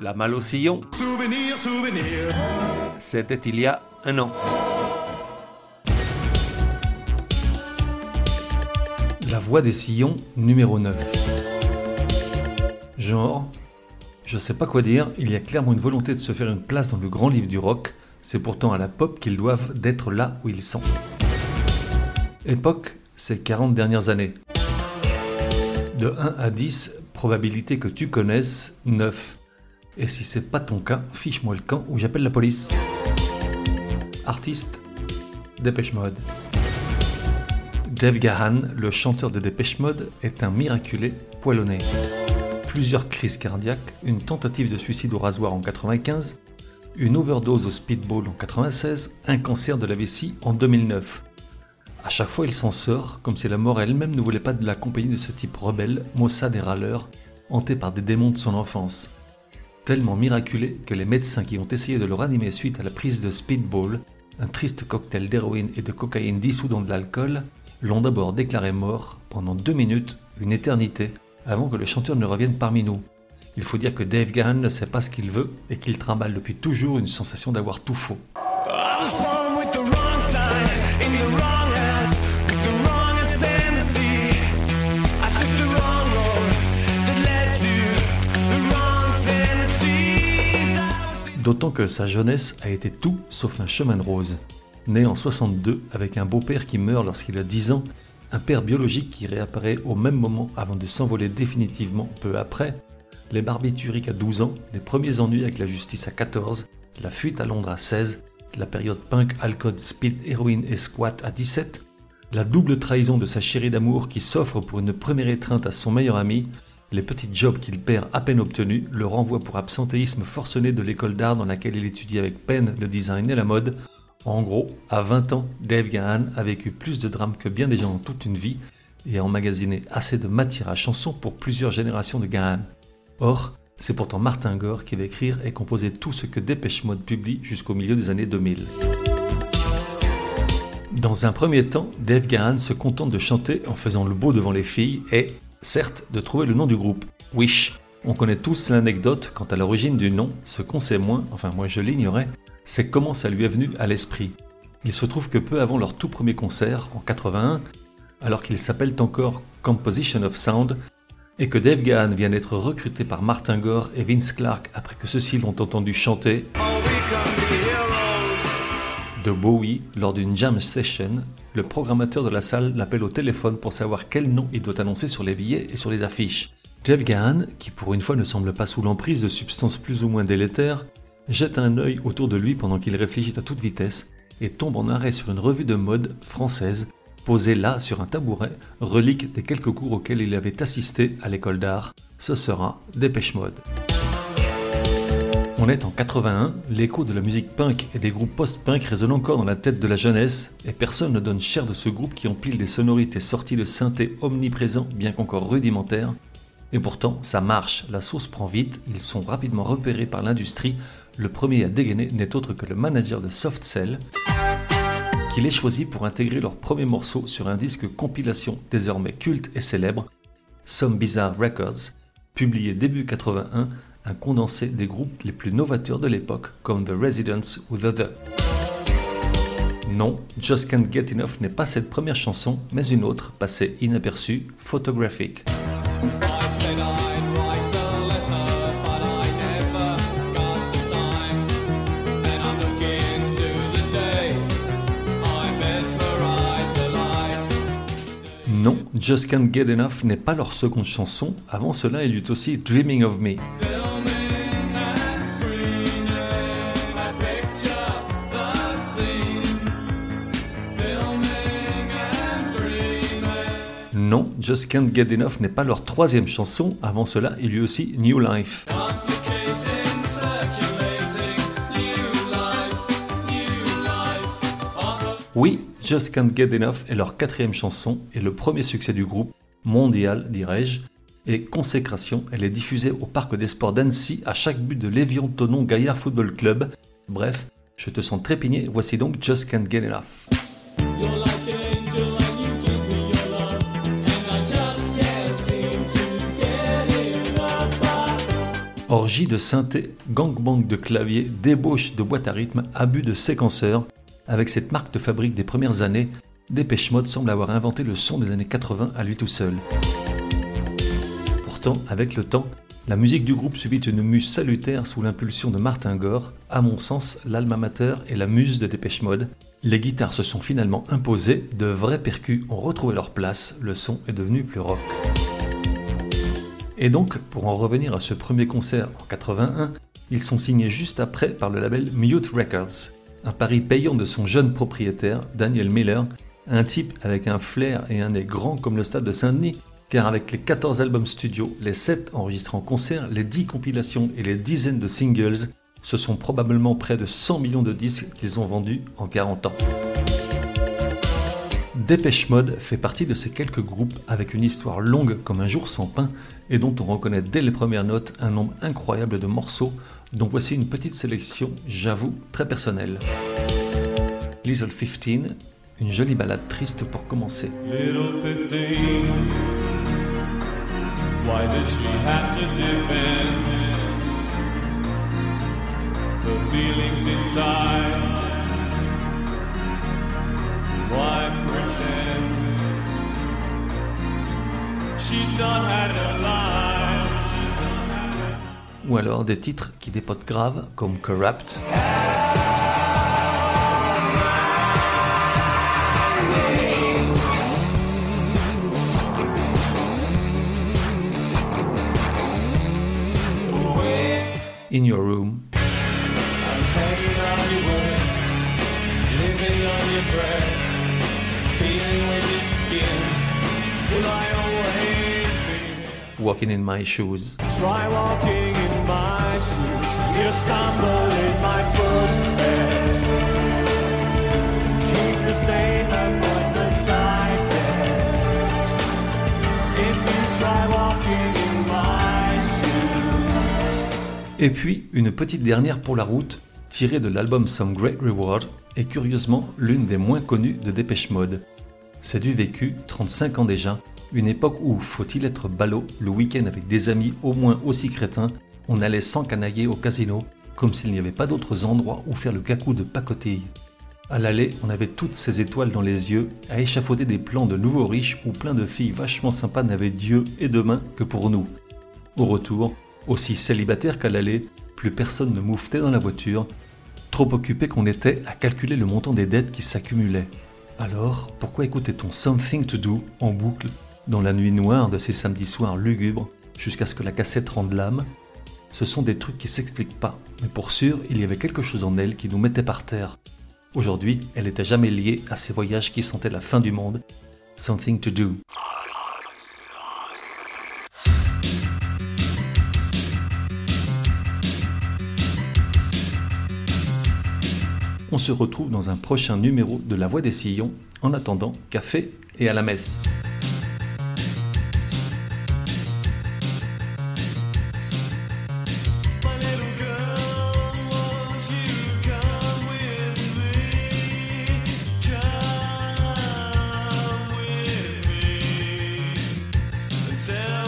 La malle au sillon. Souvenir, souvenir. C'était il y a un an. La voix des sillons, numéro 9. Genre, je sais pas quoi dire, il y a clairement une volonté de se faire une place dans le grand livre du rock, c'est pourtant à la pop qu'ils doivent d'être là où ils sont. Époque, ces 40 dernières années. De 1 à 10, probabilité que tu connaisses, 9. Et si c'est pas ton cas, fiche-moi le camp ou j'appelle la police. Artiste, Dépêche Mode. Dave Gahan, le chanteur de Dépêche Mode, est un miraculé poilonné. Plusieurs crises cardiaques, une tentative de suicide au rasoir en 95, une overdose au speedball en 96, un cancer de la vessie en 2009. À chaque fois, il s'en sort, comme si la mort elle-même ne voulait pas de la compagnie de ce type rebelle, maussade et râleur, hanté par des démons de son enfance tellement miraculé que les médecins qui ont essayé de le ranimer suite à la prise de speedball, un triste cocktail d'héroïne et de cocaïne dissous dans de l'alcool, l'ont d'abord déclaré mort pendant deux minutes, une éternité, avant que le chanteur ne revienne parmi nous. Il faut dire que Dave Gahan ne sait pas ce qu'il veut et qu'il trimballe depuis toujours une sensation d'avoir tout faux. D'autant que sa jeunesse a été tout sauf un chemin de rose. Né en 62 avec un beau-père qui meurt lorsqu'il a 10 ans, un père biologique qui réapparaît au même moment avant de s'envoler définitivement peu après, les barbituriques à 12 ans, les premiers ennuis avec la justice à 14, la fuite à Londres à 16, la période punk, alcool, speed, héroïne et squat à 17, la double trahison de sa chérie d'amour qui s'offre pour une première étreinte à son meilleur ami, les petits jobs qu'il perd à peine obtenus, le renvoi pour absentéisme forcené de l'école d'art dans laquelle il étudie avec peine le design et la mode. En gros, à 20 ans, Dave Gahan a vécu plus de drames que bien des gens en toute une vie et a emmagasiné assez de matière à chanson pour plusieurs générations de Gahan. Or, c'est pourtant Martin Gore qui va écrire et composer tout ce que Dépêche Mode publie jusqu'au milieu des années 2000. Dans un premier temps, Dave Gahan se contente de chanter en faisant le beau devant les filles et, certes, de trouver le nom du groupe, Wish. On connaît tous l'anecdote quant à l'origine du nom, ce qu'on sait moins, enfin moi je l'ignorais, c'est comment ça lui est venu à l'esprit. Il se trouve que peu avant leur tout premier concert, en 81, alors qu'ils s'appellent encore Composition of Sound, et que Dave Gahan vient d'être recruté par Martin Gore et Vince Clarke après que ceux-ci l'ont entendu chanter Bowie lors d'une jam session, le programmateur de la salle l'appelle au téléphone pour savoir quel nom il doit annoncer sur les billets et sur les affiches. Jeff Gahan, qui pour une fois ne semble pas sous l'emprise de substances plus ou moins délétères, jette un œil autour de lui pendant qu'il réfléchit à toute vitesse et tombe en arrêt sur une revue de mode française posée là sur un tabouret, relique des quelques cours auxquels il avait assisté à l'école d'art. Ce sera Dépêche Mode. On est en 81, l'écho de la musique punk et des groupes post-punk résonne encore dans la tête de la jeunesse, et personne ne donne cher de ce groupe qui empile des sonorités sorties de synthé omniprésents bien qu'encore rudimentaires. Et pourtant, ça marche, la sauce prend vite, ils sont rapidement repérés par l'industrie. Le premier à dégainer n'est autre que le manager de Soft Cell, qui les choisit pour intégrer leur premier morceau sur un disque compilation désormais culte et célèbre, Some Bizarre Records, publié début 81 un condensé des groupes les plus novateurs de l'époque, comme The Residents ou The The. Non, Just Can't Get Enough n'est pas cette première chanson, mais une autre, passée inaperçue, Photographic. Non, Just Can't Get Enough n'est pas leur seconde chanson, avant cela il y eut aussi Dreaming of Me. Non, Just Can't Get Enough n'est pas leur troisième chanson, avant cela il y eut aussi New Life. Oui, Just Can't Get Enough est leur quatrième chanson et le premier succès du groupe, mondial dirais-je, et Consécration, elle est diffusée au Parc des Sports d'Annecy à chaque but de l'Évian Tonon Gaillard Football Club. Bref, je te sens trépigné, voici donc Just Can't Get Enough. Orgie de synthé, gangbang de clavier, débauche de boîte à rythme, abus de séquenceurs. Avec cette marque de fabrique des premières années, Dépêche Mode semble avoir inventé le son des années 80 à lui tout seul. Pourtant, avec le temps, la musique du groupe subit une muse salutaire sous l'impulsion de Martin Gore, à mon sens l'alma mater et la muse de Dépêche Mode. Les guitares se sont finalement imposées, de vrais percus ont retrouvé leur place, le son est devenu plus rock. Et donc, pour en revenir à ce premier concert en 81, ils sont signés juste après par le label Mute Records, un pari payant de son jeune propriétaire, Daniel Miller, un type avec un flair et un nez grand comme le stade de Saint-Denis, car avec les 14 albums studio, les 7 enregistrés en concert, les 10 compilations et les dizaines de singles, ce sont probablement près de 100 millions de disques qu'ils ont vendus en 40 ans. Dépêche Mode fait partie de ces quelques groupes avec une histoire longue comme un jour sans pain et dont on reconnaît dès les premières notes un nombre incroyable de morceaux dont voici une petite sélection, j'avoue, très personnelle. Little 15, une jolie balade triste pour commencer. Little 15, why does she have to defend the feelings inside? Ou alors des titres qui dépotent grave comme Corrupt. In Your Room. Living on your breath, feeling with your skin. Will I? Walking in My Shoes. Try walking in my shoes. You stumble in my footsteps. Keep the same appointments I kept. If you try walking in my shoes. Et puis, une petite dernière pour la route, tirée de l'album Some Great Reward, et curieusement l'une des moins connues de Dépêche Mode. C'est du vécu, 35 ans déjà, une époque où, faut-il être ballot, le week-end avec des amis au moins aussi crétins, on allait sans canailler au casino, comme s'il n'y avait pas d'autres endroits où faire le cacou de pacotille. À l'aller, on avait toutes ces étoiles dans les yeux, à échafauder des plans de nouveaux riches où plein de filles vachement sympas n'avaient Dieu et demain que pour nous. Au retour, aussi célibataire qu'à l'aller, plus personne ne mouftait dans la voiture, trop occupé qu'on était à calculer le montant des dettes qui s'accumulaient. Alors, pourquoi écoutait-on Something to Do en boucle? Dans la nuit noire de ces samedis soirs lugubres jusqu'à ce que la cassette rende l'âme Ce sont des trucs qui s'expliquent pas, mais pour sûr, il y avait quelque chose en elle qui nous mettait par terre. Aujourd'hui, elle n'était jamais liée à ces voyages qui sentaient la fin du monde. Something to Do. On se retrouve dans un prochain numéro de La Voix des Sillons. En attendant, café et à la messe. Tell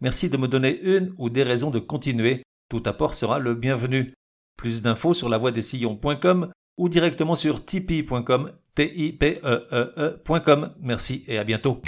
merci de me donner une ou des raisons de continuer. Tout apport sera le bienvenu. Plus d'infos sur lavoidessillons.com ou directement sur tipeee.com, e e e.com. Merci et à bientôt.